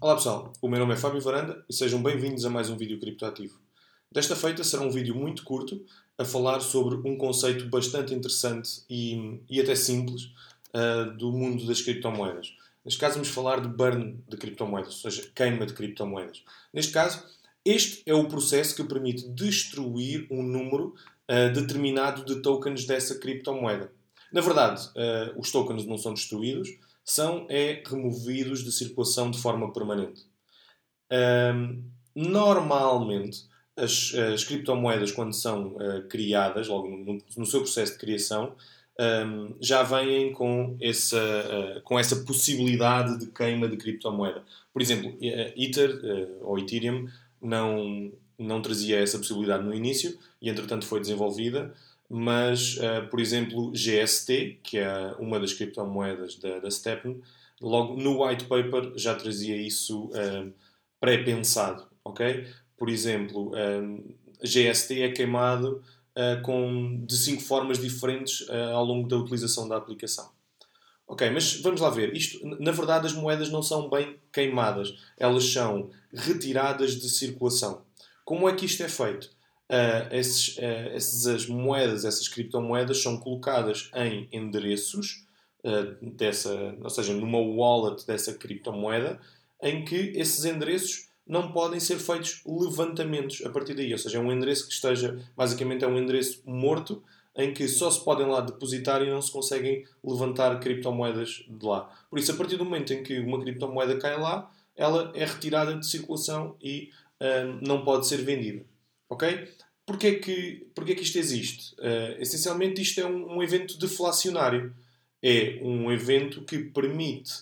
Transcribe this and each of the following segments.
Olá pessoal, o meu nome é Fábio Varanda e sejam bem-vindos a mais um vídeo criptoativo. Desta feita será um vídeo muito curto a falar sobre um conceito bastante interessante e, e até simples uh, do mundo das criptomoedas. Neste caso vamos falar de burn de criptomoedas, ou seja, queima de criptomoedas. Neste caso, este é o processo que permite destruir um número uh, determinado de tokens dessa criptomoeda. Na verdade, uh, os tokens não são destruídos, são é removidos de circulação de forma permanente. Um, normalmente, as, as, criptomoedas, quando são uh, criadas, logo no, no, seu processo de criação, um, já vêm com essa, uh, com essa possibilidade de queima de criptomoeda. Por exemplo, Ether uh, ou Ethereum não, não trazia essa possibilidade no início e, entretanto, foi desenvolvida mas, uh, por exemplo, GST, que é uma das criptomoedas da, da logo no white paper já trazia isso uh, pré-pensado, ok? Por exemplo, eh, GST é queimado uh, com, de cinco formas diferentes ao longo da utilização da aplicação. Ok, mas vamos lá ver. Isto, na verdade, as moedas não são bem queimadas, elas são retiradas de circulação. Como é que isto é feito? Uh, esses, uh, essas moedas, essas criptomoedas são colocadas em endereços uh, dessa, ou seja, numa wallet dessa criptomoeda, em que esses endereços não podem ser feitos levantamentos a partir daí. Ou seja, é um endereço que esteja, basicamente, é um endereço morto em que só se podem lá depositar e não se conseguem levantar criptomoedas de lá. Por isso, a partir do momento em que uma criptomoeda cai lá, ela é retirada de circulação e não pode ser vendida. Ok? Porquê que, porquê que isto existe? Uh, essencialmente, isto é um, um, evento deflacionário. É um evento que permite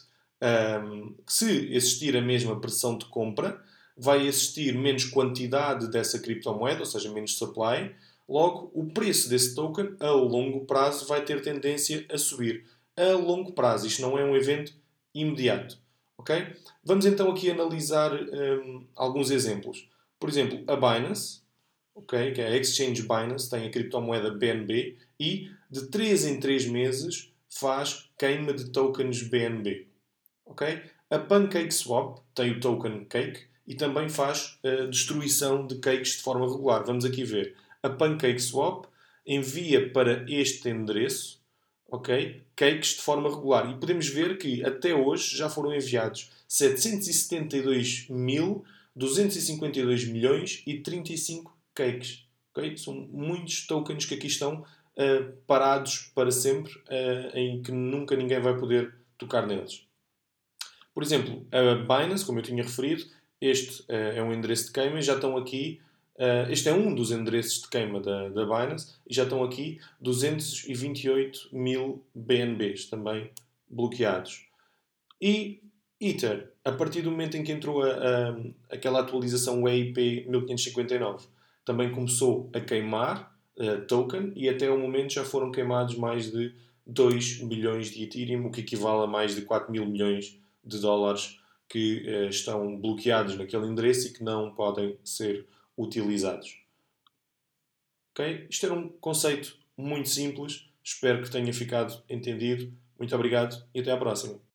um, ehm, que, se existir a mesma pressão de compra, vai existir menos quantidade dessa criptomoeda, ou seja, menos supply. Logo, o preço desse token a longo prazo vai ter tendência a subir. A longo prazo. Isto não é um evento imediato. Ok? Vamos então aqui analisar um, ehm, alguns exemplos. Por exemplo, a Binance okay, que é a Exchange Binance, tem a criptomoeda BNB e de 3 em 3 meses faz queima de tokens BNB. Okay? A PancakeSwap tem o token Cake e também faz uh, destruição de cakes de forma regular. Vamos aqui ver. A PancakeSwap envia para este endereço ok, cakes de forma regular. E podemos ver que até hoje já foram enviados 772.252 milhões e 35 cakes. Okay? São muitos tokens que aqui estão uh, parados para sempre, uh, em que nunca ninguém vai poder tocar neles. Por exemplo, a Binance, como eu tinha referido, este uh, é um endereço de queima e já estão aqui. este é um dos endereços de queima da, da Binance e já estão aqui 228 mil BNBs também bloqueados. E Ether, a partir do momento em que entrou a, a, aquela atualização EIP 1559, também começou a queimar uh, token e até o momento já foram queimados mais de 2 bilhões de Ethereum, o que equivale a mais de 4 mil milhões de dólares que uh, estão bloqueados naquele endereço e que não podem ser utilizados. Okay? Isto era um conceito muito simples, espero que tenha ficado entendido. Muito obrigado e até à próxima.